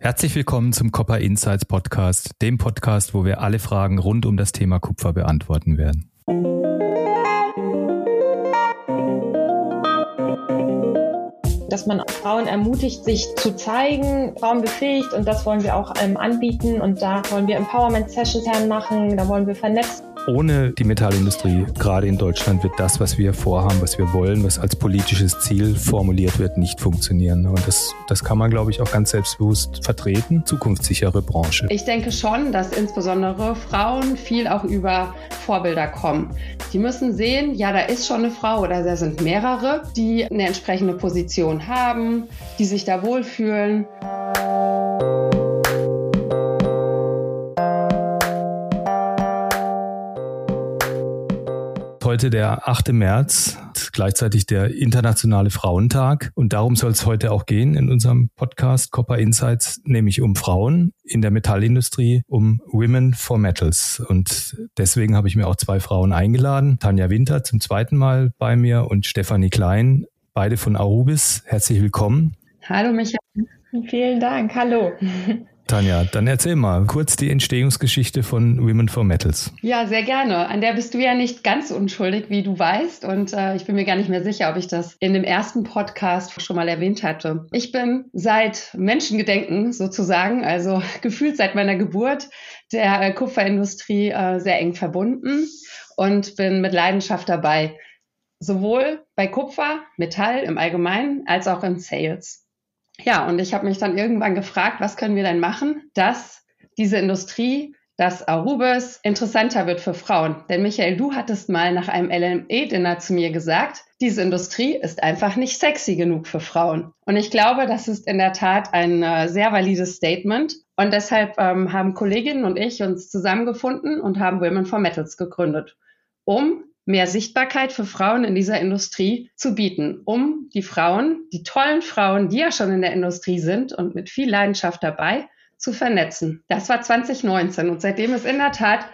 Herzlich willkommen zum Copper Insights Podcast, dem Podcast, wo wir alle Fragen rund um das Thema Kupfer beantworten werden. dass man Frauen ermutigt, sich zu zeigen, Frauen befähigt und das wollen wir auch ähm, anbieten und da wollen wir Empowerment Sessions machen, da wollen wir vernetzen ohne die Metallindustrie, gerade in Deutschland, wird das, was wir vorhaben, was wir wollen, was als politisches Ziel formuliert wird, nicht funktionieren. Und das, das kann man, glaube ich, auch ganz selbstbewusst vertreten. Zukunftssichere Branche. Ich denke schon, dass insbesondere Frauen viel auch über Vorbilder kommen. Die müssen sehen, ja, da ist schon eine Frau oder da sind mehrere, die eine entsprechende Position haben, die sich da wohlfühlen. Heute der 8. März, gleichzeitig der Internationale Frauentag. Und darum soll es heute auch gehen in unserem Podcast Copper Insights, nämlich um Frauen in der Metallindustrie, um Women for Metals. Und deswegen habe ich mir auch zwei Frauen eingeladen. Tanja Winter zum zweiten Mal bei mir und Stefanie Klein, beide von Arubis. Herzlich willkommen. Hallo Michael. Vielen Dank. Hallo. Tanja, dann erzähl mal kurz die Entstehungsgeschichte von Women for Metals. Ja, sehr gerne. An der bist du ja nicht ganz unschuldig, wie du weißt. Und äh, ich bin mir gar nicht mehr sicher, ob ich das in dem ersten Podcast schon mal erwähnt hatte. Ich bin seit Menschengedenken sozusagen, also gefühlt seit meiner Geburt, der äh, Kupferindustrie äh, sehr eng verbunden und bin mit Leidenschaft dabei. Sowohl bei Kupfer, Metall im Allgemeinen, als auch im Sales. Ja, und ich habe mich dann irgendwann gefragt, was können wir denn machen, dass diese Industrie, dass Arubis interessanter wird für Frauen. Denn Michael, du hattest mal nach einem LME-Dinner zu mir gesagt, diese Industrie ist einfach nicht sexy genug für Frauen. Und ich glaube, das ist in der Tat ein äh, sehr valides Statement. Und deshalb ähm, haben Kolleginnen und ich uns zusammengefunden und haben Women for Metals gegründet, um mehr Sichtbarkeit für Frauen in dieser Industrie zu bieten, um die Frauen, die tollen Frauen, die ja schon in der Industrie sind und mit viel Leidenschaft dabei, zu vernetzen. Das war 2019 und seitdem ist in der Tat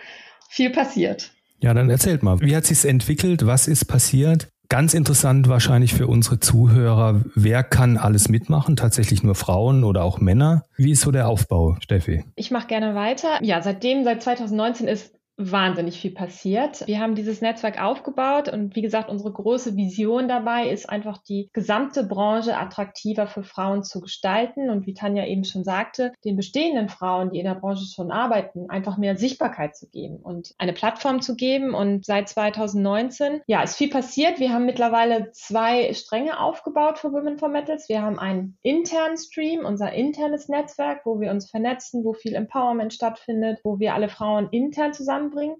viel passiert. Ja, dann erzählt mal, wie hat sich's entwickelt? Was ist passiert? Ganz interessant wahrscheinlich für unsere Zuhörer, wer kann alles mitmachen? Tatsächlich nur Frauen oder auch Männer? Wie ist so der Aufbau, Steffi? Ich mache gerne weiter. Ja, seitdem, seit 2019 ist wahnsinnig viel passiert. Wir haben dieses Netzwerk aufgebaut und wie gesagt, unsere große Vision dabei ist einfach die gesamte Branche attraktiver für Frauen zu gestalten und wie Tanja eben schon sagte, den bestehenden Frauen, die in der Branche schon arbeiten, einfach mehr Sichtbarkeit zu geben und eine Plattform zu geben und seit 2019, ja, ist viel passiert. Wir haben mittlerweile zwei Stränge aufgebaut für Women for Metals. Wir haben einen internen Stream, unser internes Netzwerk, wo wir uns vernetzen, wo viel Empowerment stattfindet, wo wir alle Frauen intern zusammen voranbringen.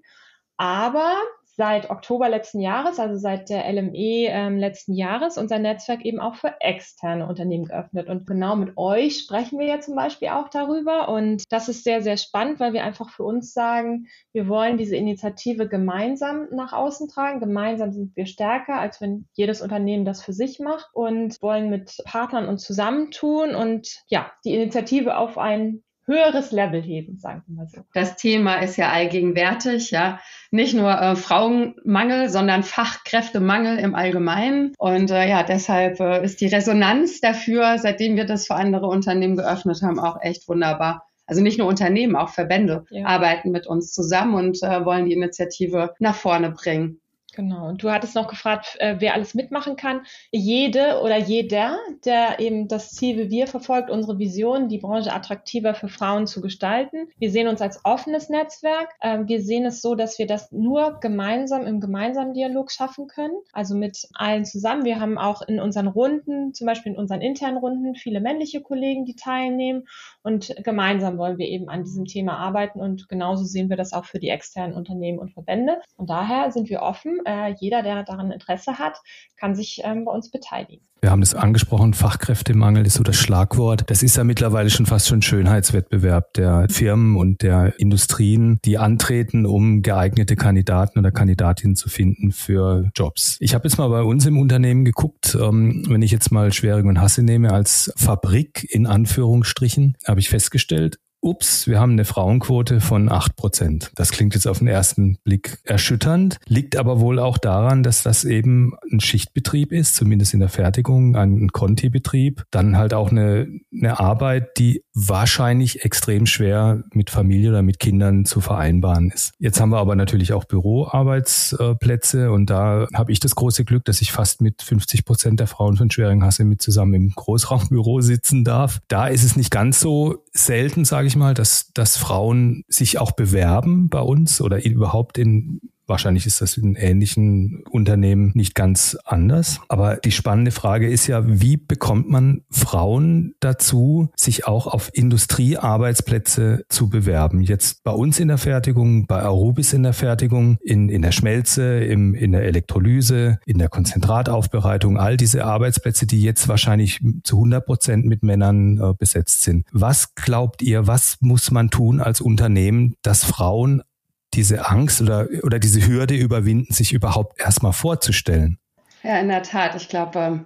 Aber seit Oktober letzten Jahres, also seit der LME ähm, letzten Jahres, unser Netzwerk eben auch für externe Unternehmen geöffnet. Und genau mit euch sprechen wir ja zum Beispiel auch darüber. Und das ist sehr, sehr spannend, weil wir einfach für uns sagen, wir wollen diese Initiative gemeinsam nach außen tragen. Gemeinsam sind wir stärker, als wenn jedes Unternehmen das für sich macht und wollen mit Partnern uns zusammentun und ja, die Initiative auf ein höheres Level heben, sagen wir mal so. Das Thema ist ja allgegenwärtig, ja. Nicht nur äh, Frauenmangel, sondern Fachkräftemangel im Allgemeinen. Und äh, ja, deshalb äh, ist die Resonanz dafür, seitdem wir das für andere Unternehmen geöffnet haben, auch echt wunderbar. Also nicht nur Unternehmen, auch Verbände ja. arbeiten mit uns zusammen und äh, wollen die Initiative nach vorne bringen. Genau. Und du hattest noch gefragt, äh, wer alles mitmachen kann. Jede oder jeder, der eben das Ziel wie wir verfolgt, unsere Vision, die Branche attraktiver für Frauen zu gestalten. Wir sehen uns als offenes Netzwerk. Ähm, wir sehen es so, dass wir das nur gemeinsam im gemeinsamen Dialog schaffen können. Also mit allen zusammen. Wir haben auch in unseren Runden, zum Beispiel in unseren internen Runden, viele männliche Kollegen, die teilnehmen. Und gemeinsam wollen wir eben an diesem Thema arbeiten. Und genauso sehen wir das auch für die externen Unternehmen und Verbände. Und daher sind wir offen äh, jeder, der daran Interesse hat, kann sich ähm, bei uns beteiligen. Wir haben das angesprochen, Fachkräftemangel ist so das Schlagwort. Das ist ja mittlerweile schon fast schon Schönheitswettbewerb der Firmen und der Industrien, die antreten, um geeignete Kandidaten oder Kandidatinnen zu finden für Jobs. Ich habe jetzt mal bei uns im Unternehmen geguckt, ähm, wenn ich jetzt mal Schwering und Hasse nehme als Fabrik in Anführungsstrichen, habe ich festgestellt, ups, wir haben eine Frauenquote von acht Prozent. Das klingt jetzt auf den ersten Blick erschütternd, liegt aber wohl auch daran, dass das eben ein Schichtbetrieb ist, zumindest in der Fertigung, ein Conti-Betrieb. Dann halt auch eine, eine Arbeit, die wahrscheinlich extrem schwer mit Familie oder mit Kindern zu vereinbaren ist. Jetzt haben wir aber natürlich auch Büroarbeitsplätze und da habe ich das große Glück, dass ich fast mit 50 Prozent der Frauen von Schweringhasse mit zusammen im Großraumbüro sitzen darf. Da ist es nicht ganz so selten, sage ich mal, dass, dass Frauen sich auch bewerben bei uns oder überhaupt in Wahrscheinlich ist das in ähnlichen Unternehmen nicht ganz anders. Aber die spannende Frage ist ja, wie bekommt man Frauen dazu, sich auch auf Industriearbeitsplätze zu bewerben? Jetzt bei uns in der Fertigung, bei Arubis in der Fertigung, in, in der Schmelze, im, in der Elektrolyse, in der Konzentrataufbereitung, all diese Arbeitsplätze, die jetzt wahrscheinlich zu 100 Prozent mit Männern äh, besetzt sind. Was glaubt ihr, was muss man tun als Unternehmen, dass Frauen diese Angst oder, oder diese Hürde überwinden, sich überhaupt erstmal vorzustellen? Ja, in der Tat. Ich glaube, ähm,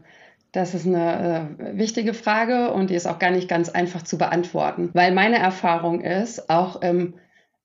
das ist eine äh, wichtige Frage und die ist auch gar nicht ganz einfach zu beantworten, weil meine Erfahrung ist, auch im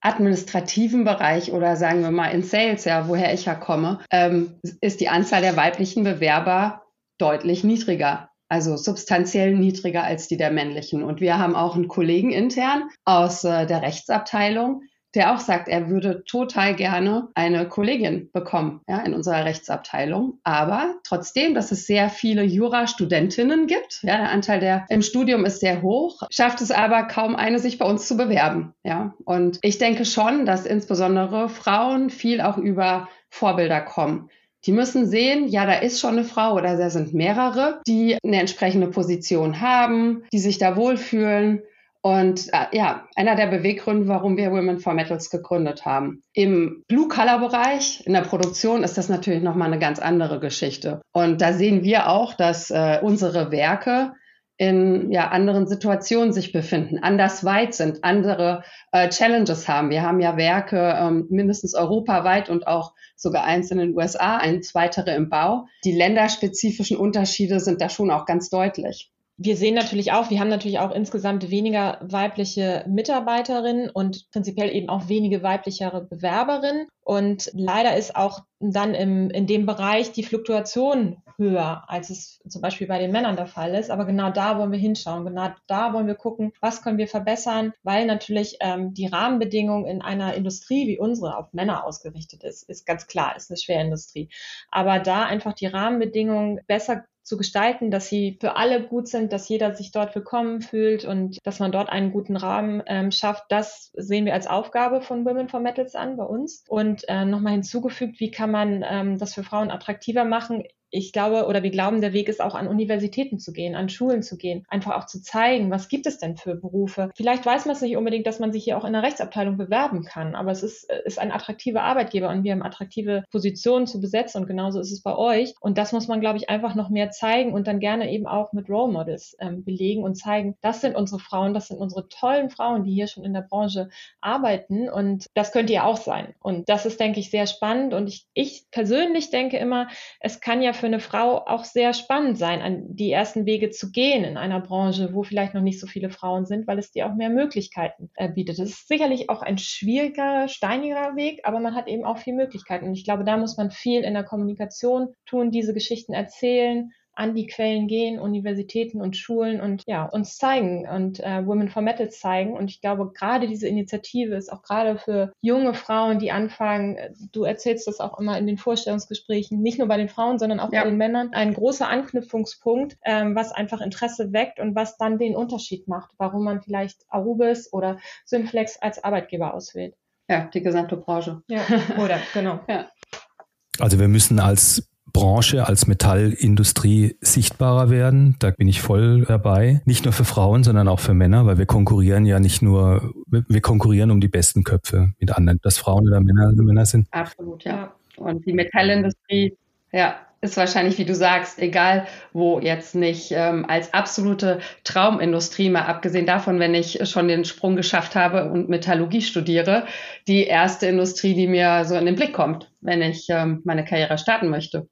administrativen Bereich oder sagen wir mal in Sales, ja, woher ich ja komme, ähm, ist die Anzahl der weiblichen Bewerber deutlich niedriger. Also substanziell niedriger als die der männlichen. Und wir haben auch einen Kollegen intern aus äh, der Rechtsabteilung, der auch sagt, er würde total gerne eine Kollegin bekommen ja, in unserer Rechtsabteilung. Aber trotzdem, dass es sehr viele Jurastudentinnen gibt, ja, der Anteil der im Studium ist sehr hoch, schafft es aber kaum eine, sich bei uns zu bewerben. Ja. Und ich denke schon, dass insbesondere Frauen viel auch über Vorbilder kommen. Die müssen sehen, ja, da ist schon eine Frau oder da sind mehrere, die eine entsprechende Position haben, die sich da wohlfühlen und äh, ja, einer der Beweggründe, warum wir Women for Metals gegründet haben. Im Blue-Color-Bereich, in der Produktion, ist das natürlich nochmal eine ganz andere Geschichte. Und da sehen wir auch, dass äh, unsere Werke in ja, anderen Situationen sich befinden, anders weit sind, andere äh, Challenges haben. Wir haben ja Werke ähm, mindestens europaweit und auch sogar eins in den USA, eins weitere im Bau. Die länderspezifischen Unterschiede sind da schon auch ganz deutlich wir sehen natürlich auch, wir haben natürlich auch insgesamt weniger weibliche Mitarbeiterinnen und prinzipiell eben auch wenige weiblichere Bewerberinnen. Und leider ist auch dann im, in dem Bereich die Fluktuation höher, als es zum Beispiel bei den Männern der Fall ist. Aber genau da wollen wir hinschauen. Genau da wollen wir gucken, was können wir verbessern, weil natürlich ähm, die Rahmenbedingungen in einer Industrie wie unsere auf Männer ausgerichtet ist, ist ganz klar, ist eine Schwerindustrie. Aber da einfach die Rahmenbedingungen besser zu gestalten, dass sie für alle gut sind, dass jeder sich dort willkommen fühlt und dass man dort einen guten Rahmen ähm, schafft. Das sehen wir als Aufgabe von Women for Metals an bei uns. Und äh, nochmal hinzugefügt, wie kann man ähm, das für Frauen attraktiver machen? Ich glaube oder wir glauben, der Weg ist auch an Universitäten zu gehen, an Schulen zu gehen, einfach auch zu zeigen, was gibt es denn für Berufe. Vielleicht weiß man es nicht unbedingt, dass man sich hier auch in der Rechtsabteilung bewerben kann, aber es ist, ist ein attraktiver Arbeitgeber und wir haben attraktive Positionen zu besetzen und genauso ist es bei euch. Und das muss man, glaube ich, einfach noch mehr zeigen und dann gerne eben auch mit Role Models ähm, belegen und zeigen, das sind unsere Frauen, das sind unsere tollen Frauen, die hier schon in der Branche arbeiten und das könnte ja auch sein. Und das ist, denke ich, sehr spannend und ich, ich persönlich denke immer, es kann ja für für eine Frau auch sehr spannend sein, an die ersten Wege zu gehen in einer Branche, wo vielleicht noch nicht so viele Frauen sind, weil es dir auch mehr Möglichkeiten äh, bietet. Das ist sicherlich auch ein schwieriger, steiniger Weg, aber man hat eben auch viel Möglichkeiten. Und ich glaube, da muss man viel in der Kommunikation tun, diese Geschichten erzählen an die Quellen gehen, Universitäten und Schulen und ja, uns zeigen und äh, Women for Metal zeigen. Und ich glaube, gerade diese Initiative ist auch gerade für junge Frauen, die anfangen, du erzählst das auch immer in den Vorstellungsgesprächen, nicht nur bei den Frauen, sondern auch ja. bei den Männern, ein großer Anknüpfungspunkt, ähm, was einfach Interesse weckt und was dann den Unterschied macht, warum man vielleicht Arubis oder Synflex als Arbeitgeber auswählt. Ja, die gesamte Branche. Ja, oder genau. Ja. Also wir müssen als Branche als Metallindustrie sichtbarer werden. Da bin ich voll dabei. Nicht nur für Frauen, sondern auch für Männer, weil wir konkurrieren ja nicht nur, wir konkurrieren um die besten Köpfe mit anderen, dass Frauen oder Männer, Männer sind. Absolut, ja. Und die Metallindustrie, ja, ist wahrscheinlich, wie du sagst, egal wo jetzt nicht ähm, als absolute Traumindustrie, mal abgesehen davon, wenn ich schon den Sprung geschafft habe und Metallurgie studiere, die erste Industrie, die mir so in den Blick kommt, wenn ich ähm, meine Karriere starten möchte.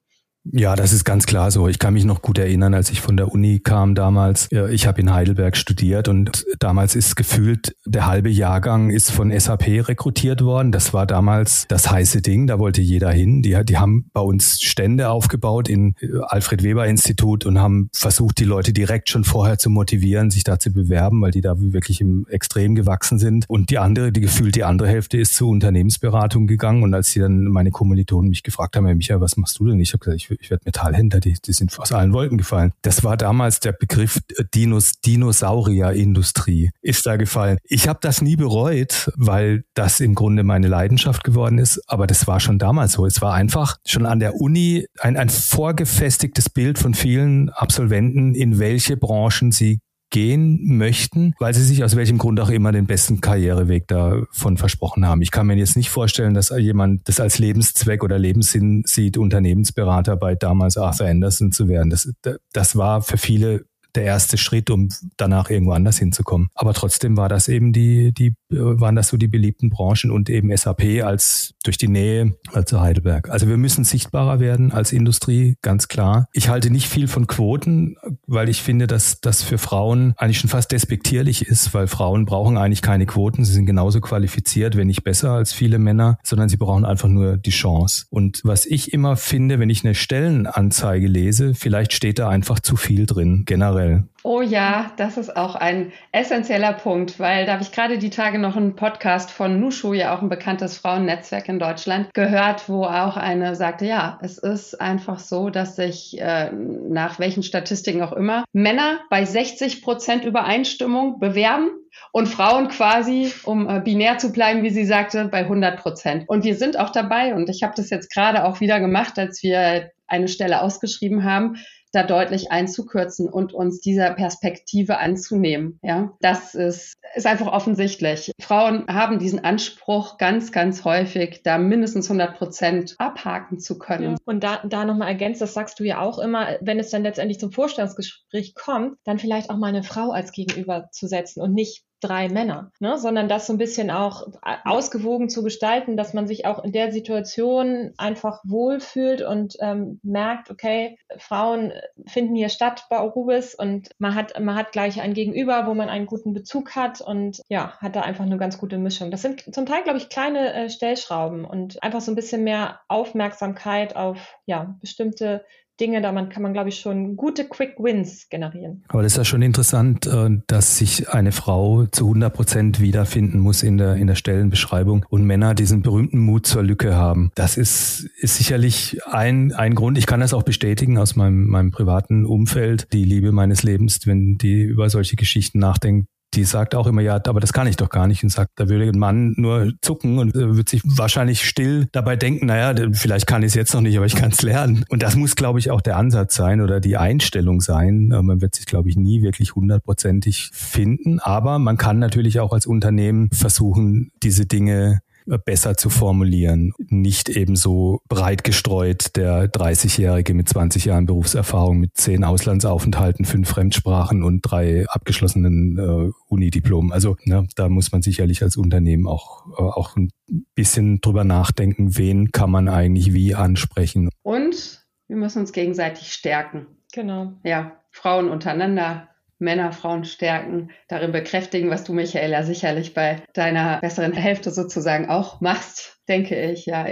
Ja, das ist ganz klar so. Ich kann mich noch gut erinnern, als ich von der Uni kam damals. Ich habe in Heidelberg studiert und damals ist gefühlt, der halbe Jahrgang ist von SAP rekrutiert worden. Das war damals das heiße Ding, da wollte jeder hin. Die, die haben bei uns Stände aufgebaut in äh, Alfred Weber Institut und haben versucht, die Leute direkt schon vorher zu motivieren, sich da zu bewerben, weil die da wirklich im Extrem gewachsen sind. Und die andere, die gefühlt die andere Hälfte ist zur Unternehmensberatung gegangen. Und als die dann meine Kommilitonen mich gefragt haben, Herr Michael, was machst du denn? Ich habe gesagt, ich ich werde Metallhändler, die, die sind aus allen Wolken gefallen. Das war damals der Begriff Dinos, Dinosaurierindustrie ist da gefallen. Ich habe das nie bereut, weil das im Grunde meine Leidenschaft geworden ist, aber das war schon damals so. Es war einfach schon an der Uni ein, ein vorgefestigtes Bild von vielen Absolventen, in welche Branchen sie gehen möchten, weil sie sich aus welchem Grund auch immer den besten Karriereweg davon versprochen haben. Ich kann mir jetzt nicht vorstellen, dass jemand das als Lebenszweck oder Lebenssinn sieht, Unternehmensberater bei damals Arthur Anderson zu werden. Das, das war für viele der erste Schritt, um danach irgendwo anders hinzukommen. Aber trotzdem war das eben die, die, waren das so die beliebten Branchen und eben SAP als durch die Nähe zu Heidelberg. Also wir müssen sichtbarer werden als Industrie, ganz klar. Ich halte nicht viel von Quoten, weil ich finde, dass das für Frauen eigentlich schon fast despektierlich ist, weil Frauen brauchen eigentlich keine Quoten. Sie sind genauso qualifiziert, wenn nicht besser als viele Männer, sondern sie brauchen einfach nur die Chance. Und was ich immer finde, wenn ich eine Stellenanzeige lese, vielleicht steht da einfach zu viel drin, generell generell. Oh ja, das ist auch ein essentieller Punkt, weil da habe ich gerade die Tage noch einen Podcast von Nushu, ja auch ein bekanntes Frauennetzwerk in Deutschland, gehört, wo auch eine sagte, ja, es ist einfach so, dass sich äh, nach welchen Statistiken auch immer Männer bei 60 Prozent Übereinstimmung bewerben und Frauen quasi, um äh, binär zu bleiben, wie sie sagte, bei 100 Prozent. Und wir sind auch dabei und ich habe das jetzt gerade auch wieder gemacht, als wir eine Stelle ausgeschrieben haben da deutlich einzukürzen und uns dieser Perspektive anzunehmen. Ja, das ist, ist einfach offensichtlich. Frauen haben diesen Anspruch ganz, ganz häufig, da mindestens 100 Prozent abhaken zu können. Ja. Und da, da nochmal ergänzt, das sagst du ja auch immer, wenn es dann letztendlich zum Vorstellungsgespräch kommt, dann vielleicht auch mal eine Frau als Gegenüber zu setzen und nicht drei Männer, ne? sondern das so ein bisschen auch ausgewogen zu gestalten, dass man sich auch in der Situation einfach wohlfühlt und ähm, merkt, okay, Frauen finden hier statt bei Orubis und man hat, man hat gleich ein Gegenüber, wo man einen guten Bezug hat und ja, hat da einfach eine ganz gute Mischung. Das sind zum Teil, glaube ich, kleine äh, Stellschrauben und einfach so ein bisschen mehr Aufmerksamkeit auf ja, bestimmte Dinge, da man, kann man, glaube ich, schon gute Quick Wins generieren. Aber das ist ja schon interessant, äh, dass sich eine Frau zu 100 Prozent wiederfinden muss in der, in der Stellenbeschreibung und Männer diesen berühmten Mut zur Lücke haben. Das ist, ist sicherlich ein, ein Grund. Ich kann das auch bestätigen aus meinem, meinem privaten Umfeld. Die Liebe meines Lebens, wenn die über solche Geschichten nachdenkt, die sagt auch immer, ja, aber das kann ich doch gar nicht und sagt, da würde ein Mann nur zucken und wird sich wahrscheinlich still dabei denken, naja, vielleicht kann ich es jetzt noch nicht, aber ich kann es lernen. Und das muss, glaube ich, auch der Ansatz sein oder die Einstellung sein. Äh, man wird sich, glaube ich, nie wirklich hundertprozentig finden, aber man kann natürlich auch als Unternehmen versuchen, diese Dinge besser zu formulieren. Nicht eben so breit gestreut der 30-Jährige mit 20 Jahren Berufserfahrung mit zehn Auslandsaufenthalten, fünf Fremdsprachen und drei abgeschlossenen äh, Unidiplomen. Also ne, da muss man sicherlich als Unternehmen auch, äh, auch ein bisschen drüber nachdenken, wen kann man eigentlich wie ansprechen. Und wir müssen uns gegenseitig stärken. Genau. Ja, Frauen untereinander, Männer, Frauen stärken, darin bekräftigen, was du, Michaela, sicherlich bei deiner besseren Hälfte sozusagen auch machst, denke ich, ja,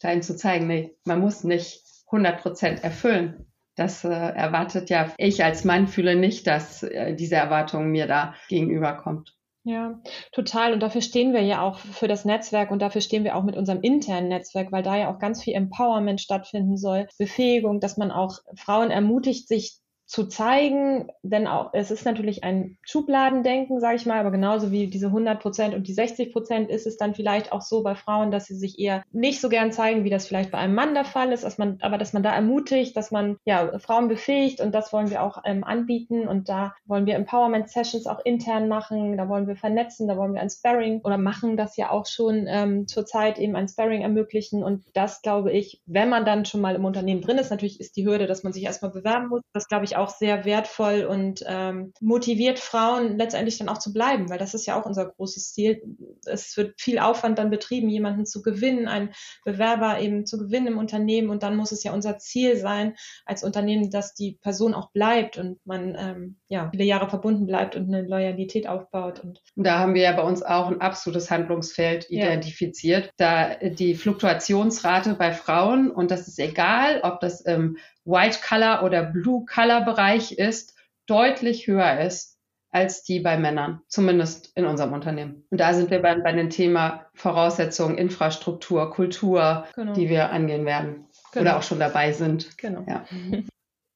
dahin zu zeigen, nee, man muss nicht 100 Prozent erfüllen. Das äh, erwartet ja, ich als Mann fühle nicht, dass äh, diese Erwartung mir da gegenüberkommt. Ja, total. Und dafür stehen wir ja auch für das Netzwerk und dafür stehen wir auch mit unserem internen Netzwerk, weil da ja auch ganz viel Empowerment stattfinden soll, Befähigung, dass man auch Frauen ermutigt, sich zu zeigen, denn auch es ist natürlich ein Schubladendenken, sage ich mal, aber genauso wie diese 100 Prozent und die 60 Prozent ist es dann vielleicht auch so bei Frauen, dass sie sich eher nicht so gern zeigen, wie das vielleicht bei einem Mann der Fall ist, dass man, aber dass man da ermutigt, dass man ja Frauen befähigt und das wollen wir auch ähm, anbieten und da wollen wir Empowerment Sessions auch intern machen, da wollen wir vernetzen, da wollen wir ein Sparring oder machen das ja auch schon ähm, zurzeit eben ein Sparring ermöglichen und das glaube ich, wenn man dann schon mal im Unternehmen drin ist, natürlich ist die Hürde, dass man sich erstmal bewerben muss, das glaube ich auch auch sehr wertvoll und ähm, motiviert Frauen letztendlich dann auch zu bleiben, weil das ist ja auch unser großes Ziel. Es wird viel Aufwand dann betrieben, jemanden zu gewinnen, einen Bewerber eben zu gewinnen im Unternehmen und dann muss es ja unser Ziel sein als Unternehmen, dass die Person auch bleibt und man ähm, ja viele Jahre verbunden bleibt und eine Loyalität aufbaut. Und da haben wir ja bei uns auch ein absolutes Handlungsfeld identifiziert, ja. da die Fluktuationsrate bei Frauen und das ist egal, ob das im White Color oder Blue Color Bereich ist, deutlich höher ist als die bei Männern, zumindest in unserem Unternehmen. Und da sind wir bei, bei dem Thema Voraussetzungen, Infrastruktur, Kultur, genau. die wir angehen werden genau. oder auch schon dabei sind. Genau. Ja.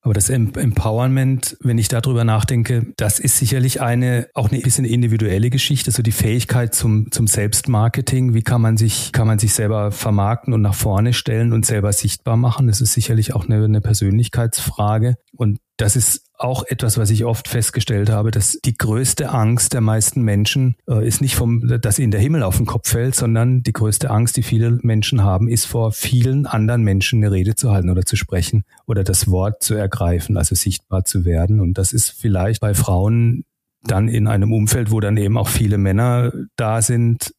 Aber das Empowerment, wenn ich darüber nachdenke, das ist sicherlich eine, auch eine bisschen individuelle Geschichte, so die Fähigkeit zum, zum Selbstmarketing. Wie kann man sich, kann man sich selber vermarkten und nach vorne stellen und selber sichtbar machen? Das ist sicherlich auch eine, eine Persönlichkeitsfrage. Und das ist auch etwas, was ich oft festgestellt habe, dass die größte Angst der meisten Menschen äh, ist nicht vom, dass ihnen der Himmel auf den Kopf fällt, sondern die größte Angst, die viele Menschen haben, ist vor vielen anderen Menschen eine Rede zu halten oder zu sprechen oder das Wort zu ergreifen, also sichtbar zu werden. Und das ist vielleicht bei Frauen dann in einem Umfeld, wo dann eben auch viele Männer da sind,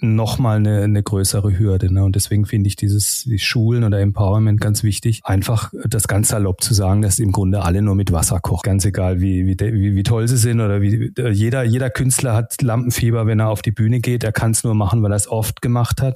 nochmal eine, eine größere Hürde. Ne? Und deswegen finde ich dieses die Schulen oder Empowerment ganz wichtig, einfach das ganz salopp zu sagen, dass im Grunde alle nur mit Wasser kochen. Ganz egal, wie, wie, wie, wie toll sie sind oder wie jeder, jeder Künstler hat Lampenfieber, wenn er auf die Bühne geht. Er kann es nur machen, weil er es oft gemacht hat.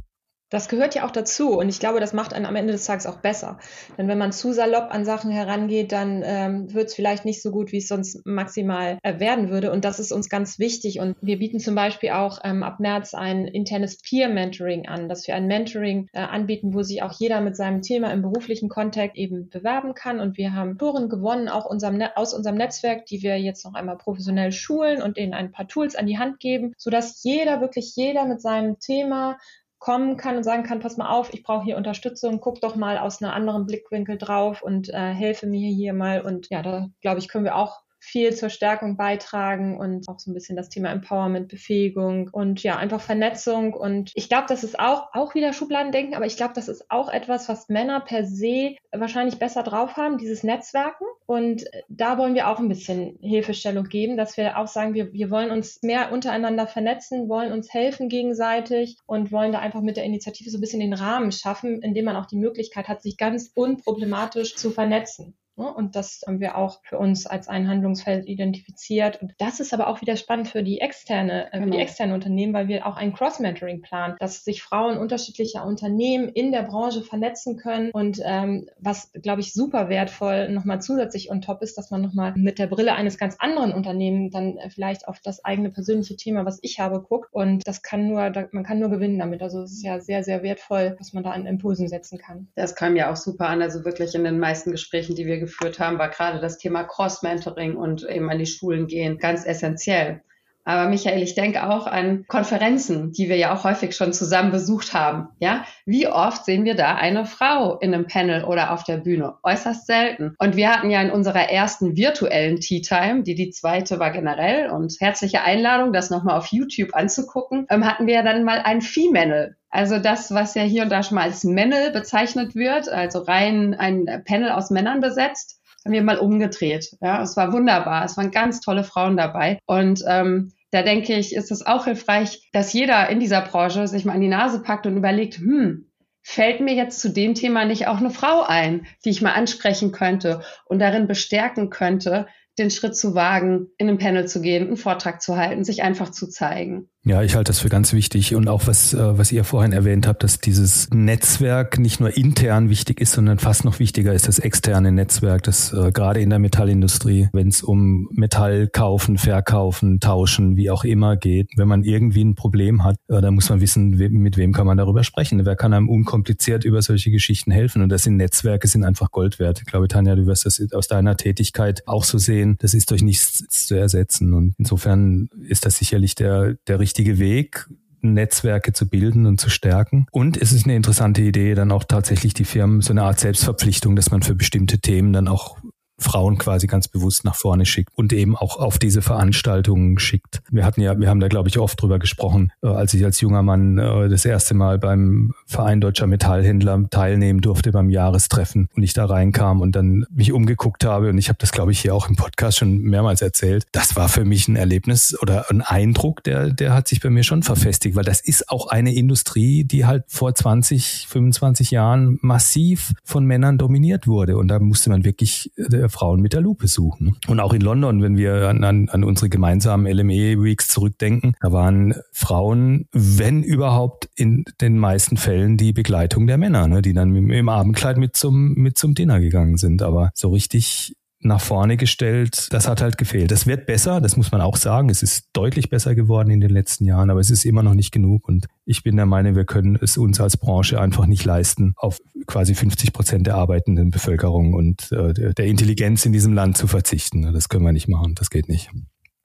Das gehört ja auch dazu und ich glaube, das macht einen am Ende des Tages auch besser. Denn wenn man zu salopp an Sachen herangeht, dann ähm, wird es vielleicht nicht so gut, wie es sonst maximal äh, werden würde. Und das ist uns ganz wichtig. Und wir bieten zum Beispiel auch ähm, ab März ein internes Peer-Mentoring an, dass wir ein Mentoring äh, anbieten, wo sich auch jeder mit seinem Thema im beruflichen Kontext eben bewerben kann. Und wir haben Touren gewonnen, auch unserem ne aus unserem Netzwerk, die wir jetzt noch einmal professionell schulen und denen ein paar Tools an die Hand geben, sodass jeder, wirklich jeder mit seinem Thema kommen kann und sagen kann, pass mal auf, ich brauche hier Unterstützung, guck doch mal aus einem anderen Blickwinkel drauf und äh, helfe mir hier mal. Und ja, da glaube ich, können wir auch viel zur Stärkung beitragen und auch so ein bisschen das Thema Empowerment, Befähigung und ja, einfach Vernetzung. Und ich glaube, das ist auch, auch wieder Schubladendenken, aber ich glaube, das ist auch etwas, was Männer per se wahrscheinlich besser drauf haben, dieses Netzwerken. Und da wollen wir auch ein bisschen Hilfestellung geben, dass wir auch sagen, wir, wir wollen uns mehr untereinander vernetzen, wollen uns helfen gegenseitig und wollen da einfach mit der Initiative so ein bisschen den Rahmen schaffen, indem man auch die Möglichkeit hat, sich ganz unproblematisch zu vernetzen. Ne? Und das haben wir auch für uns als ein Handlungsfeld identifiziert. Und das ist aber auch wieder spannend für die externe, äh, für die genau. externen Unternehmen, weil wir auch ein Cross-Mentoring planen, dass sich Frauen unterschiedlicher Unternehmen in der Branche vernetzen können. Und ähm, was, glaube ich, super wertvoll nochmal zusätzlich on top ist, dass man nochmal mit der Brille eines ganz anderen Unternehmens dann äh, vielleicht auf das eigene persönliche Thema, was ich habe, guckt. Und das kann nur, man kann nur gewinnen damit. Also es ist ja sehr, sehr wertvoll, was man da an Impulsen setzen kann. Das kam ja auch super an. Also wirklich in den meisten Gesprächen, die wir geführt haben, war gerade das Thema Cross-Mentoring und eben an die Schulen gehen ganz essentiell. Aber Michael, ich denke auch an Konferenzen, die wir ja auch häufig schon zusammen besucht haben. Ja, wie oft sehen wir da eine Frau in einem Panel oder auf der Bühne? Äußerst selten. Und wir hatten ja in unserer ersten virtuellen Tea Time, die die zweite war generell und herzliche Einladung, das nochmal auf YouTube anzugucken, ähm, hatten wir ja dann mal ein Female also das, was ja hier und da schon mal als Männel bezeichnet wird, also rein ein Panel aus Männern besetzt, haben wir mal umgedreht. Ja, es war wunderbar. Es waren ganz tolle Frauen dabei. Und ähm, da denke ich, ist es auch hilfreich, dass jeder in dieser Branche sich mal an die Nase packt und überlegt, hm, fällt mir jetzt zu dem Thema nicht auch eine Frau ein, die ich mal ansprechen könnte und darin bestärken könnte, den Schritt zu wagen, in ein Panel zu gehen, einen Vortrag zu halten, sich einfach zu zeigen. Ja, ich halte das für ganz wichtig. Und auch was, äh, was ihr vorhin erwähnt habt, dass dieses Netzwerk nicht nur intern wichtig ist, sondern fast noch wichtiger ist das externe Netzwerk, das äh, gerade in der Metallindustrie, wenn es um Metall kaufen, verkaufen, tauschen, wie auch immer geht, wenn man irgendwie ein Problem hat, äh, dann muss man wissen, mit wem kann man darüber sprechen, wer kann einem unkompliziert über solche Geschichten helfen? Und das sind Netzwerke, sind einfach Gold wert. Ich glaube, Tanja, du wirst das aus deiner Tätigkeit auch so sehen, das ist durch nichts zu ersetzen. Und insofern ist das sicherlich der, der richtige Weg, Netzwerke zu bilden und zu stärken. Und es ist eine interessante Idee, dann auch tatsächlich die Firmen so eine Art Selbstverpflichtung, dass man für bestimmte Themen dann auch Frauen quasi ganz bewusst nach vorne schickt und eben auch auf diese Veranstaltungen schickt. Wir hatten ja, wir haben da glaube ich oft drüber gesprochen, äh, als ich als junger Mann äh, das erste Mal beim Verein Deutscher Metallhändler teilnehmen durfte beim Jahrestreffen und ich da reinkam und dann mich umgeguckt habe und ich habe das glaube ich hier auch im Podcast schon mehrmals erzählt. Das war für mich ein Erlebnis oder ein Eindruck, der der hat sich bei mir schon verfestigt, weil das ist auch eine Industrie, die halt vor 20, 25 Jahren massiv von Männern dominiert wurde und da musste man wirklich äh, Frauen mit der Lupe suchen. Und auch in London, wenn wir an, an, an unsere gemeinsamen LME Weeks zurückdenken, da waren Frauen, wenn überhaupt in den meisten Fällen die Begleitung der Männer, ne, die dann im, im Abendkleid mit zum mit zum Dinner gegangen sind. Aber so richtig nach vorne gestellt. Das hat halt gefehlt. Das wird besser, das muss man auch sagen. Es ist deutlich besser geworden in den letzten Jahren, aber es ist immer noch nicht genug. Und ich bin der Meinung, wir können es uns als Branche einfach nicht leisten, auf quasi 50 Prozent der arbeitenden Bevölkerung und äh, der Intelligenz in diesem Land zu verzichten. Das können wir nicht machen. Das geht nicht.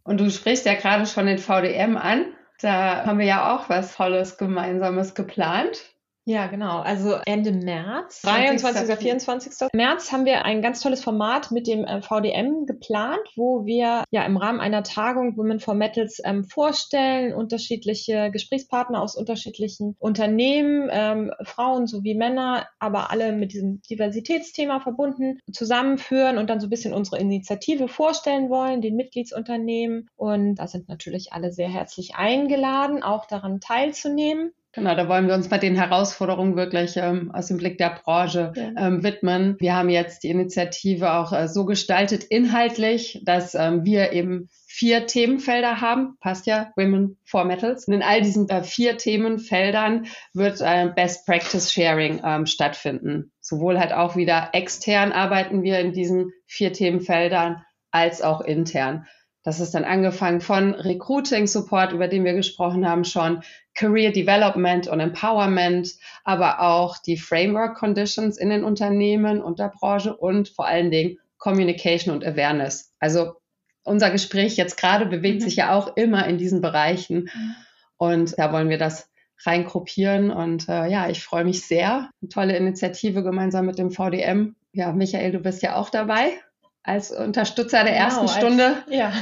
Und du sprichst ja gerade schon den VDM an. Da haben wir ja auch was Tolles Gemeinsames geplant. Ja, genau. Also Ende März, 23. oder 24. März haben wir ein ganz tolles Format mit dem äh, VDM geplant, wo wir ja im Rahmen einer Tagung Women for Metals ähm, vorstellen, unterschiedliche Gesprächspartner aus unterschiedlichen Unternehmen, ähm, Frauen sowie Männer, aber alle mit diesem Diversitätsthema verbunden, zusammenführen und dann so ein bisschen unsere Initiative vorstellen wollen, den Mitgliedsunternehmen. Und da sind natürlich alle sehr herzlich eingeladen, auch daran teilzunehmen. Genau, da wollen wir uns mal den Herausforderungen wirklich ähm, aus dem Blick der Branche ja. ähm, widmen. Wir haben jetzt die Initiative auch äh, so gestaltet inhaltlich, dass ähm, wir eben vier Themenfelder haben. Passt ja, Women for Metals. Und in all diesen äh, vier Themenfeldern wird äh, Best Practice Sharing ähm, stattfinden. Sowohl halt auch wieder extern arbeiten wir in diesen vier Themenfeldern als auch intern. Das ist dann angefangen von Recruiting Support, über den wir gesprochen haben schon, Career Development und Empowerment, aber auch die Framework Conditions in den Unternehmen und der Branche und vor allen Dingen Communication und Awareness. Also unser Gespräch jetzt gerade bewegt mhm. sich ja auch immer in diesen Bereichen und da wollen wir das reingruppieren und äh, ja, ich freue mich sehr. Eine tolle Initiative gemeinsam mit dem VDM. Ja, Michael, du bist ja auch dabei als Unterstützer der genau, ersten Stunde. Als, ja.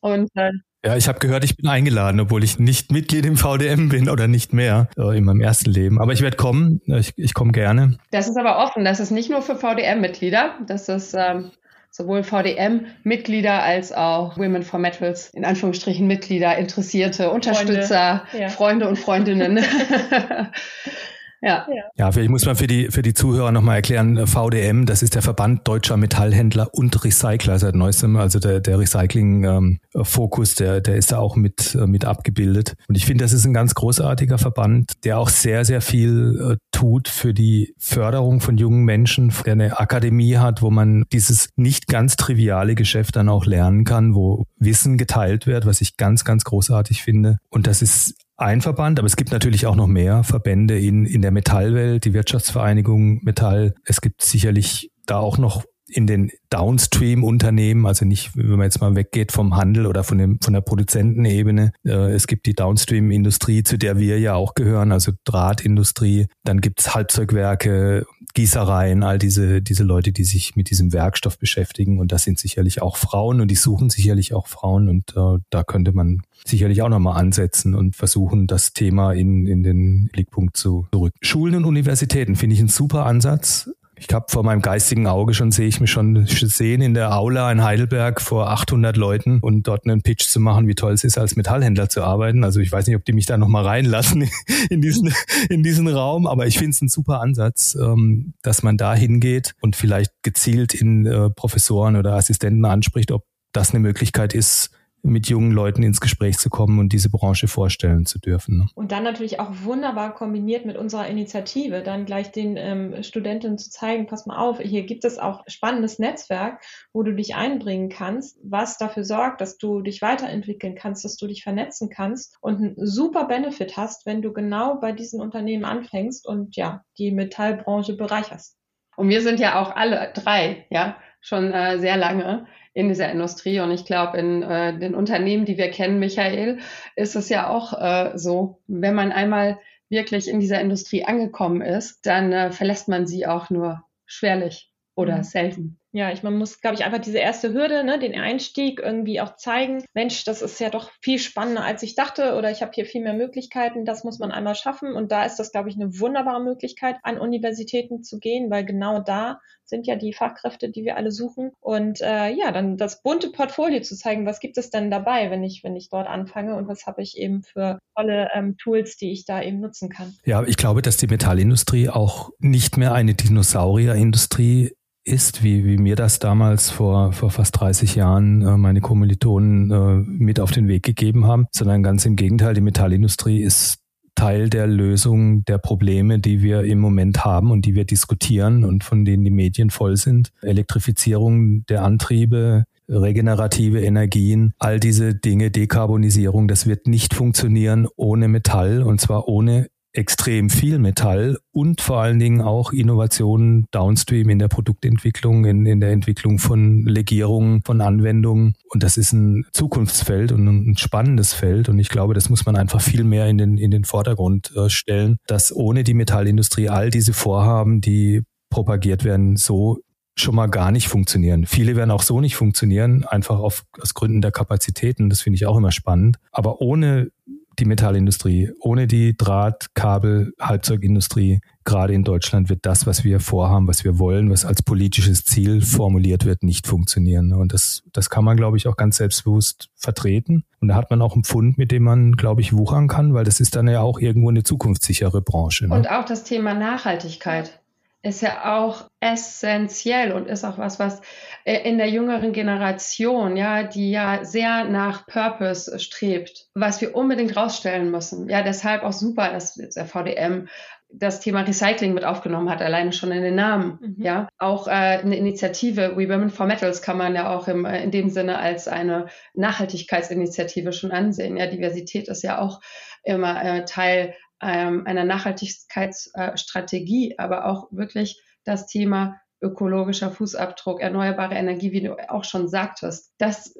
Und äh, ja, ich habe gehört, ich bin eingeladen, obwohl ich nicht Mitglied im VDM bin oder nicht mehr äh, in meinem ersten Leben. Aber ich werde kommen. Ich, ich komme gerne. Das ist aber offen. Das ist nicht nur für VDM-Mitglieder. Das ist ähm, sowohl VDM-Mitglieder als auch Women for Metals, in Anführungsstrichen Mitglieder, Interessierte, Unterstützer, Freunde, ja. Freunde und Freundinnen. Ja. ja, vielleicht muss man für die, für die Zuhörer nochmal erklären, VDM, das ist der Verband Deutscher Metallhändler und Recycler seit neuestem, also der, der Recycling-Fokus, ähm, der, der ist da auch mit, äh, mit abgebildet. Und ich finde, das ist ein ganz großartiger Verband, der auch sehr, sehr viel äh, tut für die Förderung von jungen Menschen, der eine Akademie hat, wo man dieses nicht ganz triviale Geschäft dann auch lernen kann, wo Wissen geteilt wird, was ich ganz, ganz großartig finde. Und das ist ein Verband, aber es gibt natürlich auch noch mehr Verbände in, in der Metallwelt, die Wirtschaftsvereinigung Metall. Es gibt sicherlich da auch noch in den Downstream-Unternehmen, also nicht, wenn man jetzt mal weggeht vom Handel oder von, dem, von der Produzentenebene. Äh, es gibt die Downstream-Industrie, zu der wir ja auch gehören, also Drahtindustrie. Dann gibt's Halbzeugwerke, Gießereien, all diese, diese Leute, die sich mit diesem Werkstoff beschäftigen. Und das sind sicherlich auch Frauen und die suchen sicherlich auch Frauen. Und äh, da könnte man sicherlich auch nochmal ansetzen und versuchen, das Thema in, in den Blickpunkt zu rücken. Schulen und Universitäten finde ich ein super Ansatz. Ich habe vor meinem geistigen Auge schon, sehe ich mich schon sehen in der Aula in Heidelberg vor 800 Leuten und dort einen Pitch zu machen, wie toll es ist, als Metallhändler zu arbeiten. Also ich weiß nicht, ob die mich da nochmal reinlassen in diesen, in diesen Raum, aber ich finde es ein super Ansatz, ähm, dass man da hingeht und vielleicht gezielt in äh, Professoren oder Assistenten anspricht, ob das eine Möglichkeit ist, mit jungen Leuten ins Gespräch zu kommen und diese Branche vorstellen zu dürfen. Ne? Und dann natürlich auch wunderbar kombiniert mit unserer Initiative, dann gleich den ähm, Studentinnen zu zeigen, pass mal auf, hier gibt es auch spannendes Netzwerk, wo du dich einbringen kannst, was dafür sorgt, dass du dich weiterentwickeln kannst, dass du dich vernetzen kannst und einen super Benefit hast, wenn du genau bei diesen Unternehmen anfängst und ja, die Metallbranche bereicherst. Und wir sind ja auch alle drei, ja, schon äh, sehr lange in dieser Industrie. Und ich glaube, in äh, den Unternehmen, die wir kennen, Michael, ist es ja auch äh, so, wenn man einmal wirklich in dieser Industrie angekommen ist, dann äh, verlässt man sie auch nur schwerlich oder mhm. selten. Ja, ich, man muss, glaube ich, einfach diese erste Hürde, ne, den Einstieg irgendwie auch zeigen. Mensch, das ist ja doch viel spannender, als ich dachte, oder ich habe hier viel mehr Möglichkeiten. Das muss man einmal schaffen. Und da ist das, glaube ich, eine wunderbare Möglichkeit, an Universitäten zu gehen, weil genau da sind ja die Fachkräfte, die wir alle suchen. Und äh, ja, dann das bunte Portfolio zu zeigen, was gibt es denn dabei, wenn ich, wenn ich dort anfange und was habe ich eben für tolle ähm, Tools, die ich da eben nutzen kann. Ja, ich glaube, dass die Metallindustrie auch nicht mehr eine Dinosaurierindustrie ist, wie, wie mir das damals vor, vor fast 30 Jahren äh, meine Kommilitonen äh, mit auf den Weg gegeben haben, sondern ganz im Gegenteil, die Metallindustrie ist Teil der Lösung der Probleme, die wir im Moment haben und die wir diskutieren und von denen die Medien voll sind. Elektrifizierung der Antriebe, regenerative Energien, all diese Dinge, Dekarbonisierung, das wird nicht funktionieren ohne Metall und zwar ohne extrem viel Metall und vor allen Dingen auch Innovationen downstream in der Produktentwicklung, in, in der Entwicklung von Legierungen, von Anwendungen. Und das ist ein Zukunftsfeld und ein spannendes Feld. Und ich glaube, das muss man einfach viel mehr in den, in den Vordergrund äh, stellen, dass ohne die Metallindustrie all diese Vorhaben, die propagiert werden, so schon mal gar nicht funktionieren. Viele werden auch so nicht funktionieren, einfach auf, aus Gründen der Kapazitäten. Das finde ich auch immer spannend. Aber ohne die Metallindustrie, ohne die Draht-, Kabel-, Halbzeugindustrie, gerade in Deutschland wird das, was wir vorhaben, was wir wollen, was als politisches Ziel formuliert wird, nicht funktionieren. Und das, das kann man, glaube ich, auch ganz selbstbewusst vertreten. Und da hat man auch einen Pfund, mit dem man, glaube ich, wuchern kann, weil das ist dann ja auch irgendwo eine zukunftssichere Branche. Ne? Und auch das Thema Nachhaltigkeit ist ja auch essentiell und ist auch was, was äh, in der jüngeren Generation, ja, die ja sehr nach Purpose strebt, was wir unbedingt rausstellen müssen. Ja, deshalb auch super, dass der VDM das Thema Recycling mit aufgenommen hat, alleine schon in den Namen. Mhm. Ja, auch äh, eine Initiative We Women for Metals kann man ja auch im, äh, in dem Sinne als eine Nachhaltigkeitsinitiative schon ansehen. Ja, Diversität ist ja auch immer äh, Teil ähm, einer Nachhaltigkeitsstrategie, aber auch wirklich das Thema ökologischer Fußabdruck, erneuerbare Energie, wie du auch schon sagtest. Das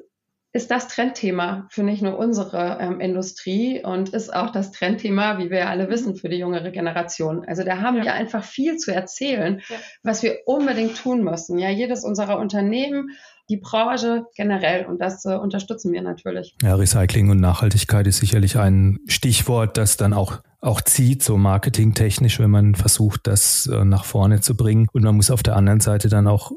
ist das Trendthema für nicht nur unsere ähm, Industrie und ist auch das Trendthema, wie wir ja alle wissen, für die jüngere Generation. Also da haben ja. wir einfach viel zu erzählen, ja. was wir unbedingt tun müssen. Ja, jedes unserer Unternehmen die Branche generell und das äh, unterstützen wir natürlich. Ja, Recycling und Nachhaltigkeit ist sicherlich ein Stichwort, das dann auch auch zieht, so marketingtechnisch, wenn man versucht, das äh, nach vorne zu bringen. Und man muss auf der anderen Seite dann auch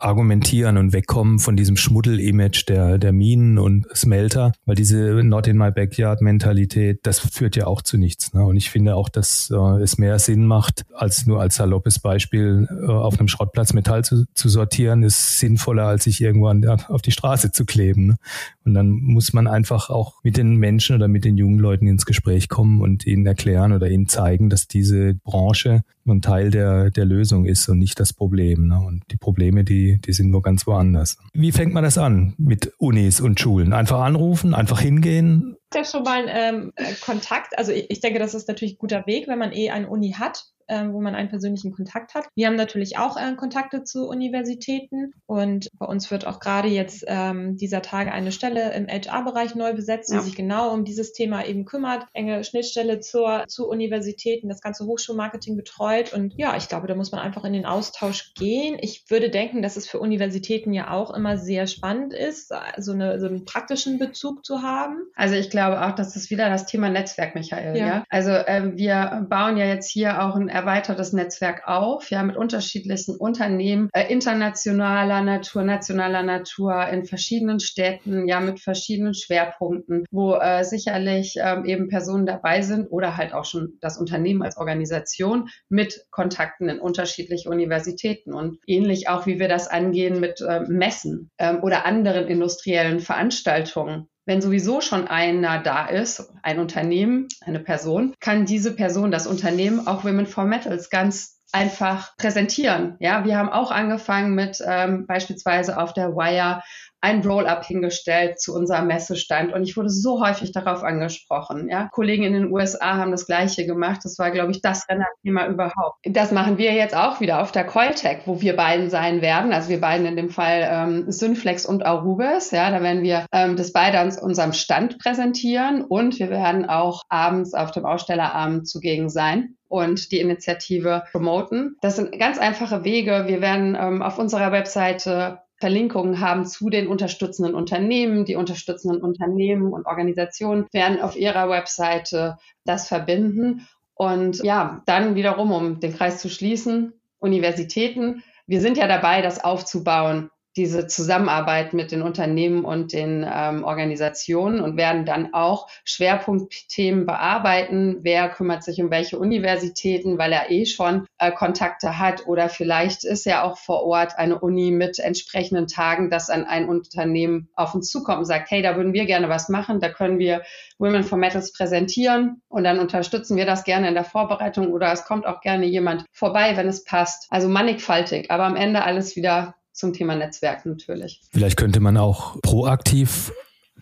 argumentieren und wegkommen von diesem Schmuddel-Image der, der Minen und Smelter, weil diese Not in my backyard Mentalität, das führt ja auch zu nichts. Ne? Und ich finde auch, dass äh, es mehr Sinn macht, als nur als saloppes Beispiel äh, auf einem Schrottplatz Metall zu, zu sortieren, ist sinnvoller, als sich irgendwann auf die Straße zu kleben. Ne? Und dann muss man einfach auch mit den Menschen oder mit den jungen Leuten ins Gespräch kommen und ihnen erklären oder ihnen zeigen, dass diese Branche ein Teil der, der Lösung ist und nicht das Problem. Ne? Und die Probleme, die, die sind nur ganz woanders. Wie fängt man das an mit Unis und Schulen? Einfach anrufen, einfach hingehen? Ja, schon mal ähm, Kontakt. Also ich, ich denke, das ist natürlich ein guter Weg, wenn man eh eine Uni hat äh, wo man einen persönlichen Kontakt hat. Wir haben natürlich auch äh, Kontakte zu Universitäten und bei uns wird auch gerade jetzt ähm, dieser Tage eine Stelle im HR-Bereich neu besetzt, die ja. sich genau um dieses Thema eben kümmert. Enge Schnittstelle zur, zu Universitäten, das ganze Hochschulmarketing betreut und ja, ich glaube, da muss man einfach in den Austausch gehen. Ich würde denken, dass es für Universitäten ja auch immer sehr spannend ist, so, eine, so einen praktischen Bezug zu haben. Also ich glaube auch, dass das wieder das Thema Netzwerk, Michael. Ja. ja? Also äh, wir bauen ja jetzt hier auch ein erweitertes Netzwerk auf, ja, mit unterschiedlichsten Unternehmen äh, internationaler Natur, nationaler Natur in verschiedenen Städten, ja, mit verschiedenen Schwerpunkten, wo äh, sicherlich ähm, eben Personen dabei sind oder halt auch schon das Unternehmen als Organisation mit Kontakten in unterschiedliche Universitäten und ähnlich auch, wie wir das angehen mit äh, Messen ähm, oder anderen industriellen Veranstaltungen wenn sowieso schon einer da ist, ein Unternehmen, eine Person, kann diese Person, das Unternehmen auch Women for Metals ganz einfach präsentieren. Ja, wir haben auch angefangen mit ähm, beispielsweise auf der Wire ein Roll-up hingestellt zu unserem Messestand und ich wurde so häufig darauf angesprochen. Ja, Kollegen in den USA haben das Gleiche gemacht. Das war, glaube ich, das Rennerthema überhaupt. Das machen wir jetzt auch wieder auf der Coiltech, wo wir beiden sein werden. Also wir beiden in dem Fall ähm, Synflex und Arubis. Ja, da werden wir ähm, das beide an unserem Stand präsentieren und wir werden auch abends auf dem Ausstellerabend zugegen sein und die Initiative promoten. Das sind ganz einfache Wege. Wir werden ähm, auf unserer Webseite Verlinkungen haben zu den unterstützenden Unternehmen. Die unterstützenden Unternehmen und Organisationen werden auf ihrer Webseite das verbinden. Und ja, dann wiederum, um den Kreis zu schließen, Universitäten. Wir sind ja dabei, das aufzubauen diese Zusammenarbeit mit den Unternehmen und den ähm, Organisationen und werden dann auch Schwerpunktthemen bearbeiten. Wer kümmert sich um welche Universitäten, weil er eh schon äh, Kontakte hat oder vielleicht ist ja auch vor Ort eine Uni mit entsprechenden Tagen, dass an ein Unternehmen auf uns zukommt und sagt, hey, da würden wir gerne was machen, da können wir Women for Metals präsentieren und dann unterstützen wir das gerne in der Vorbereitung oder es kommt auch gerne jemand vorbei, wenn es passt. Also mannigfaltig, aber am Ende alles wieder zum Thema Netzwerk natürlich. Vielleicht könnte man auch proaktiv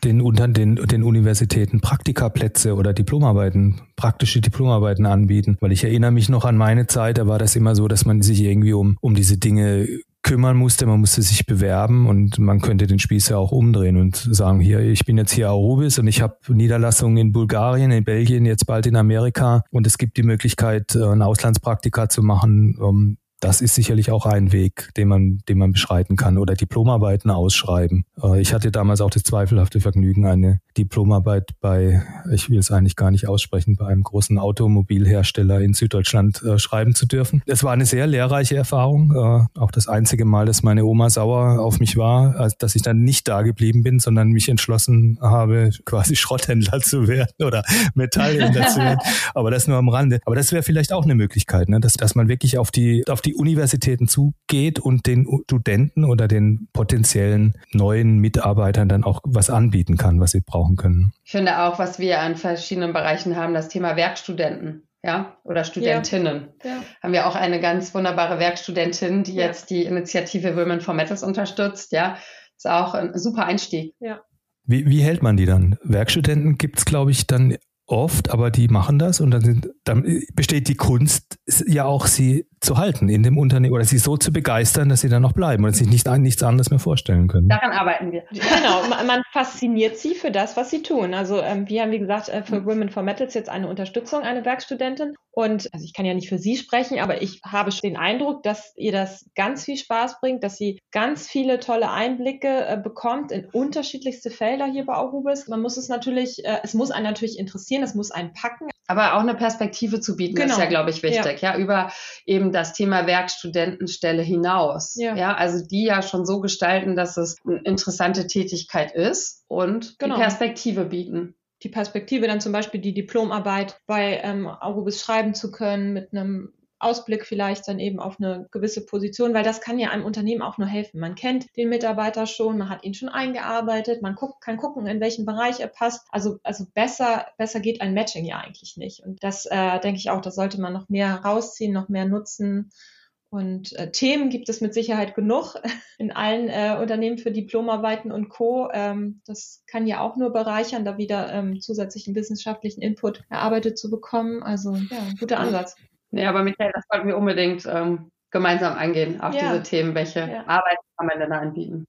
den, unter den, den Universitäten Praktikaplätze oder Diplomarbeiten, praktische Diplomarbeiten anbieten. Weil ich erinnere mich noch an meine Zeit, da war das immer so, dass man sich irgendwie um, um diese Dinge kümmern musste, man musste sich bewerben und man könnte den Spieß ja auch umdrehen und sagen, hier, ich bin jetzt hier Arubis und ich habe Niederlassungen in Bulgarien, in Belgien, jetzt bald in Amerika und es gibt die Möglichkeit, äh, ein Auslandspraktika zu machen das ist sicherlich auch ein Weg, den man, den man beschreiten kann oder Diplomarbeiten ausschreiben. Äh, ich hatte damals auch das zweifelhafte Vergnügen, eine Diplomarbeit bei, ich will es eigentlich gar nicht aussprechen, bei einem großen Automobilhersteller in Süddeutschland äh, schreiben zu dürfen. Es war eine sehr lehrreiche Erfahrung. Äh, auch das einzige Mal, dass meine Oma sauer auf mich war, dass ich dann nicht da geblieben bin, sondern mich entschlossen habe, quasi Schrotthändler zu werden oder Metallhändler zu werden. Aber das nur am Rande. Aber das wäre vielleicht auch eine Möglichkeit, ne? dass, dass man wirklich auf die, auf die die Universitäten zugeht und den Studenten oder den potenziellen neuen Mitarbeitern dann auch was anbieten kann, was sie brauchen können. Ich finde auch, was wir an verschiedenen Bereichen haben, das Thema Werkstudenten. Ja, oder Studentinnen. Ja, ja. Haben wir auch eine ganz wunderbare Werkstudentin, die ja. jetzt die Initiative Women for Metals unterstützt. Ja, ist auch ein super Einstieg. Ja. Wie, wie hält man die dann? Werkstudenten gibt es, glaube ich, dann oft, aber die machen das und dann, sind, dann besteht die Kunst ja auch, sie zu halten in dem Unternehmen oder sie so zu begeistern, dass sie dann noch bleiben und sich nicht, nichts anderes mehr vorstellen können. Daran arbeiten wir. Genau, man fasziniert sie für das, was sie tun. Also ähm, wir haben, wie gesagt, äh, für Women for Metals jetzt eine Unterstützung, eine Werkstudentin. Und also ich kann ja nicht für sie sprechen, aber ich habe den Eindruck, dass ihr das ganz viel Spaß bringt, dass sie ganz viele tolle Einblicke äh, bekommt in unterschiedlichste Felder hier bei Aurubis. Man muss es natürlich, äh, es muss einen natürlich interessieren, es muss einen packen. Aber auch eine Perspektive zu bieten, genau. ist ja, glaube ich, wichtig. Ja. ja, über eben das Thema Werkstudentenstelle hinaus. Ja. ja, also die ja schon so gestalten, dass es eine interessante Tätigkeit ist und genau. die Perspektive bieten die Perspektive, dann zum Beispiel die Diplomarbeit bei ähm, Aurubis schreiben zu können, mit einem Ausblick vielleicht dann eben auf eine gewisse Position, weil das kann ja einem Unternehmen auch nur helfen. Man kennt den Mitarbeiter schon, man hat ihn schon eingearbeitet, man guckt, kann gucken, in welchen Bereich er passt. Also, also besser, besser geht ein Matching ja eigentlich nicht. Und das äh, denke ich auch, das sollte man noch mehr rausziehen, noch mehr nutzen. Und äh, Themen gibt es mit Sicherheit genug in allen äh, Unternehmen für Diplomarbeiten und Co. Ähm, das kann ja auch nur bereichern, da wieder ähm, zusätzlichen wissenschaftlichen Input erarbeitet zu bekommen. Also ja, guter Ansatz. Nee, aber Michael, das sollten wir unbedingt ähm, gemeinsam angehen, auf ja. diese Themen, welche ja. Arbeit kann man denn da anbieten.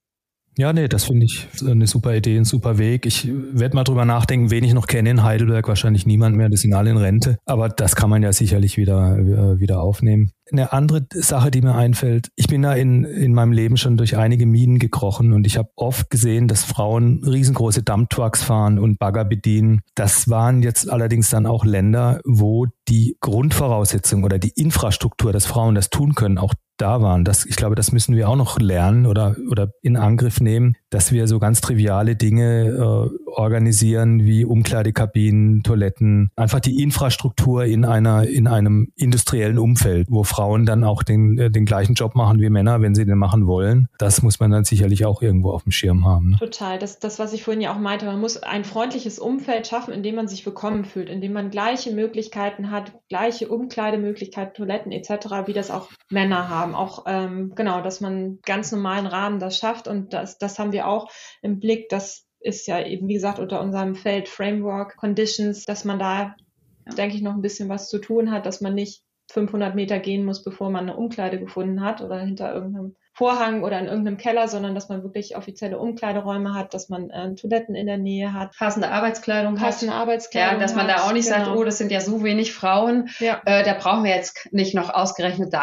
Ja, nee, das finde ich eine super Idee, ein super Weg. Ich werde mal drüber nachdenken, wen ich noch kenne in Heidelberg. Wahrscheinlich niemand mehr, die sind alle in Rente. Aber das kann man ja sicherlich wieder, äh, wieder aufnehmen. Eine andere Sache, die mir einfällt, ich bin da in, in meinem Leben schon durch einige Minen gekrochen und ich habe oft gesehen, dass Frauen riesengroße Dumptrucks fahren und Bagger bedienen. Das waren jetzt allerdings dann auch Länder, wo die Grundvoraussetzung oder die Infrastruktur, dass Frauen das tun können, auch da waren. Das, ich glaube, das müssen wir auch noch lernen oder, oder in Angriff nehmen, dass wir so ganz triviale Dinge äh, organisieren wie Umkleidekabinen, Toiletten, einfach die Infrastruktur in einer in einem industriellen Umfeld, wo Frauen dann auch den äh, den gleichen Job machen wie Männer, wenn sie den machen wollen. Das muss man dann sicherlich auch irgendwo auf dem Schirm haben. Ne? Total. Das das was ich vorhin ja auch meinte, man muss ein freundliches Umfeld schaffen, in dem man sich willkommen fühlt, in dem man gleiche Möglichkeiten hat, gleiche Umkleidemöglichkeiten, Toiletten etc., wie das auch Männer haben. Auch ähm, genau, dass man ganz normalen Rahmen das schafft und das das haben wir auch im Blick, dass ist ja eben, wie gesagt, unter unserem Feld Framework Conditions, dass man da, ja. denke ich, noch ein bisschen was zu tun hat, dass man nicht 500 Meter gehen muss, bevor man eine Umkleide gefunden hat oder hinter irgendeinem Vorhang oder in irgendeinem Keller, sondern dass man wirklich offizielle Umkleideräume hat, dass man äh, Toiletten in der Nähe hat. Passende Arbeitskleidung Passende hat. Arbeitskleidung. Ja, dass man da auch nicht genau. sagt, oh, das sind ja so wenig Frauen, ja. äh, da brauchen wir jetzt nicht noch ausgerechnet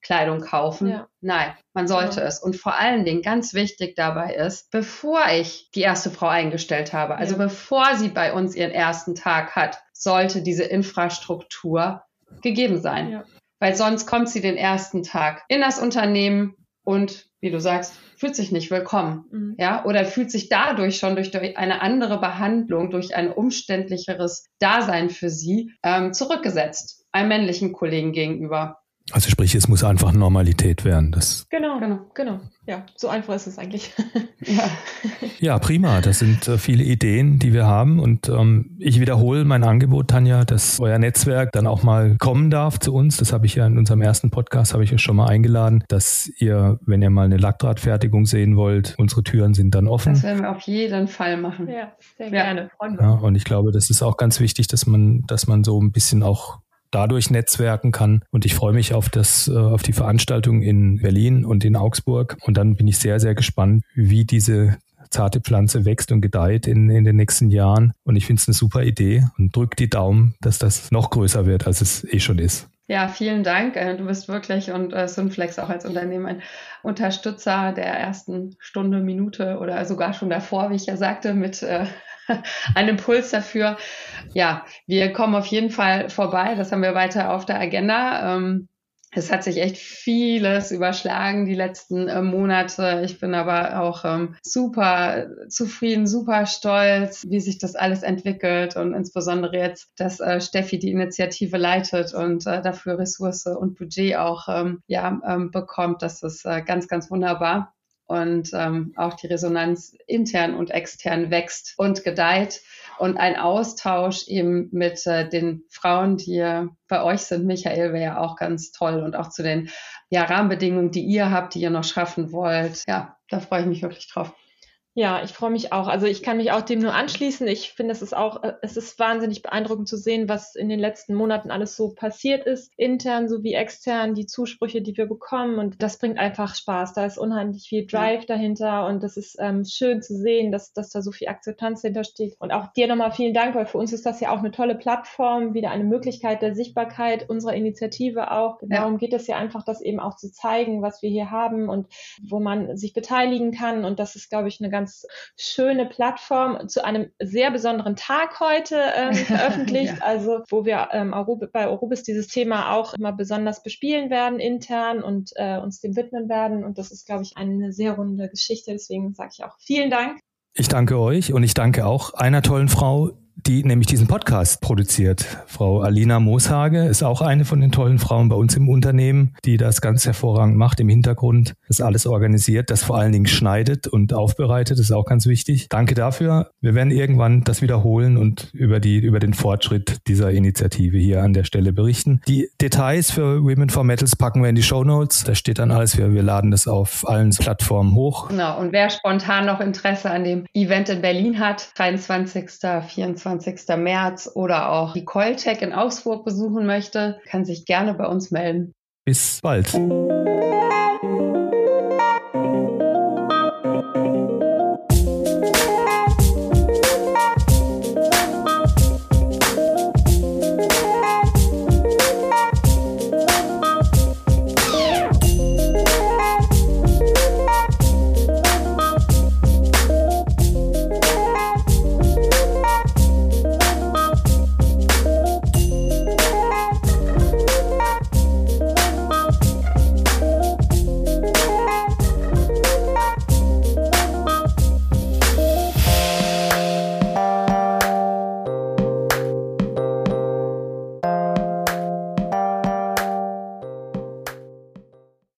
Damenkleidung kaufen. Ja. Nein, man sollte ja. es. Und vor allen Dingen ganz wichtig dabei ist, bevor ich die erste Frau eingestellt habe, also ja. bevor sie bei uns ihren ersten Tag hat, sollte diese Infrastruktur gegeben sein. Weil sonst kommt sie den ersten Tag in das Unternehmen und, wie du sagst, fühlt sich nicht willkommen. Mhm. Ja, oder fühlt sich dadurch schon durch, durch, eine andere Behandlung, durch ein umständlicheres Dasein für sie ähm, zurückgesetzt, einem männlichen Kollegen gegenüber. Also sprich, es muss einfach Normalität werden. Das genau, genau, genau. Ja, so einfach ist es eigentlich. ja. ja, prima. Das sind äh, viele Ideen, die wir haben. Und ähm, ich wiederhole mein Angebot, Tanja, dass euer Netzwerk dann auch mal kommen darf zu uns. Das habe ich ja in unserem ersten Podcast, habe ich euch schon mal eingeladen, dass ihr, wenn ihr mal eine Lackdrahtfertigung sehen wollt, unsere Türen sind dann offen. Das werden wir auf jeden Fall machen. Ja, sehr ja. gerne. Ja, und ich glaube, das ist auch ganz wichtig, dass man, dass man so ein bisschen auch dadurch netzwerken kann. Und ich freue mich auf das, äh, auf die Veranstaltung in Berlin und in Augsburg. Und dann bin ich sehr, sehr gespannt, wie diese zarte Pflanze wächst und gedeiht in, in den nächsten Jahren. Und ich finde es eine super Idee und drück die Daumen, dass das noch größer wird, als es eh schon ist. Ja, vielen Dank. Äh, du bist wirklich und äh, Synflex auch als Unternehmen ein Unterstützer der ersten Stunde, Minute oder sogar schon davor, wie ich ja sagte, mit ein Impuls dafür. Ja, wir kommen auf jeden Fall vorbei. Das haben wir weiter auf der Agenda. Ähm, es hat sich echt vieles überschlagen die letzten äh, Monate. Ich bin aber auch ähm, super zufrieden, super stolz, wie sich das alles entwickelt und insbesondere jetzt, dass äh, Steffi die Initiative leitet und äh, dafür Ressource und Budget auch ähm, ja, ähm, bekommt. Das ist äh, ganz, ganz wunderbar und ähm, auch die Resonanz intern und extern wächst und gedeiht und ein Austausch eben mit äh, den Frauen, die bei euch sind. Michael wäre ja auch ganz toll und auch zu den ja, Rahmenbedingungen, die ihr habt, die ihr noch schaffen wollt. Ja, da freue ich mich wirklich drauf. Ja, ich freue mich auch. Also ich kann mich auch dem nur anschließen. Ich finde, es ist auch, äh, es ist wahnsinnig beeindruckend zu sehen, was in den letzten Monaten alles so passiert ist, intern sowie extern, die Zusprüche, die wir bekommen. Und das bringt einfach Spaß. Da ist unheimlich viel Drive dahinter und das ist ähm, schön zu sehen, dass, dass da so viel Akzeptanz hintersteht. Und auch dir nochmal vielen Dank, weil für uns ist das ja auch eine tolle Plattform, wieder eine Möglichkeit der Sichtbarkeit unserer Initiative auch. Darum ja. geht es ja einfach, das eben auch zu zeigen, was wir hier haben und wo man sich beteiligen kann. Und das ist, glaube ich, eine ganz ganz schöne Plattform zu einem sehr besonderen Tag heute ähm, veröffentlicht, ja. also wo wir ähm, bei Eurubis dieses Thema auch immer besonders bespielen werden intern und äh, uns dem widmen werden. Und das ist, glaube ich, eine sehr runde Geschichte. Deswegen sage ich auch vielen Dank. Ich danke euch und ich danke auch einer tollen Frau, die nämlich diesen Podcast produziert. Frau Alina Mooshage ist auch eine von den tollen Frauen bei uns im Unternehmen, die das ganz hervorragend macht im Hintergrund, das alles organisiert, das vor allen Dingen schneidet und aufbereitet, ist auch ganz wichtig. Danke dafür. Wir werden irgendwann das wiederholen und über die, über den Fortschritt dieser Initiative hier an der Stelle berichten. Die Details für Women for Metals packen wir in die Show Notes. Da steht dann alles. Wir, wir laden das auf allen Plattformen hoch. Genau. Und wer spontan noch Interesse an dem Event in Berlin hat, 23. 24 25. März oder auch die Coltech in Augsburg besuchen möchte, kann sich gerne bei uns melden. Bis bald.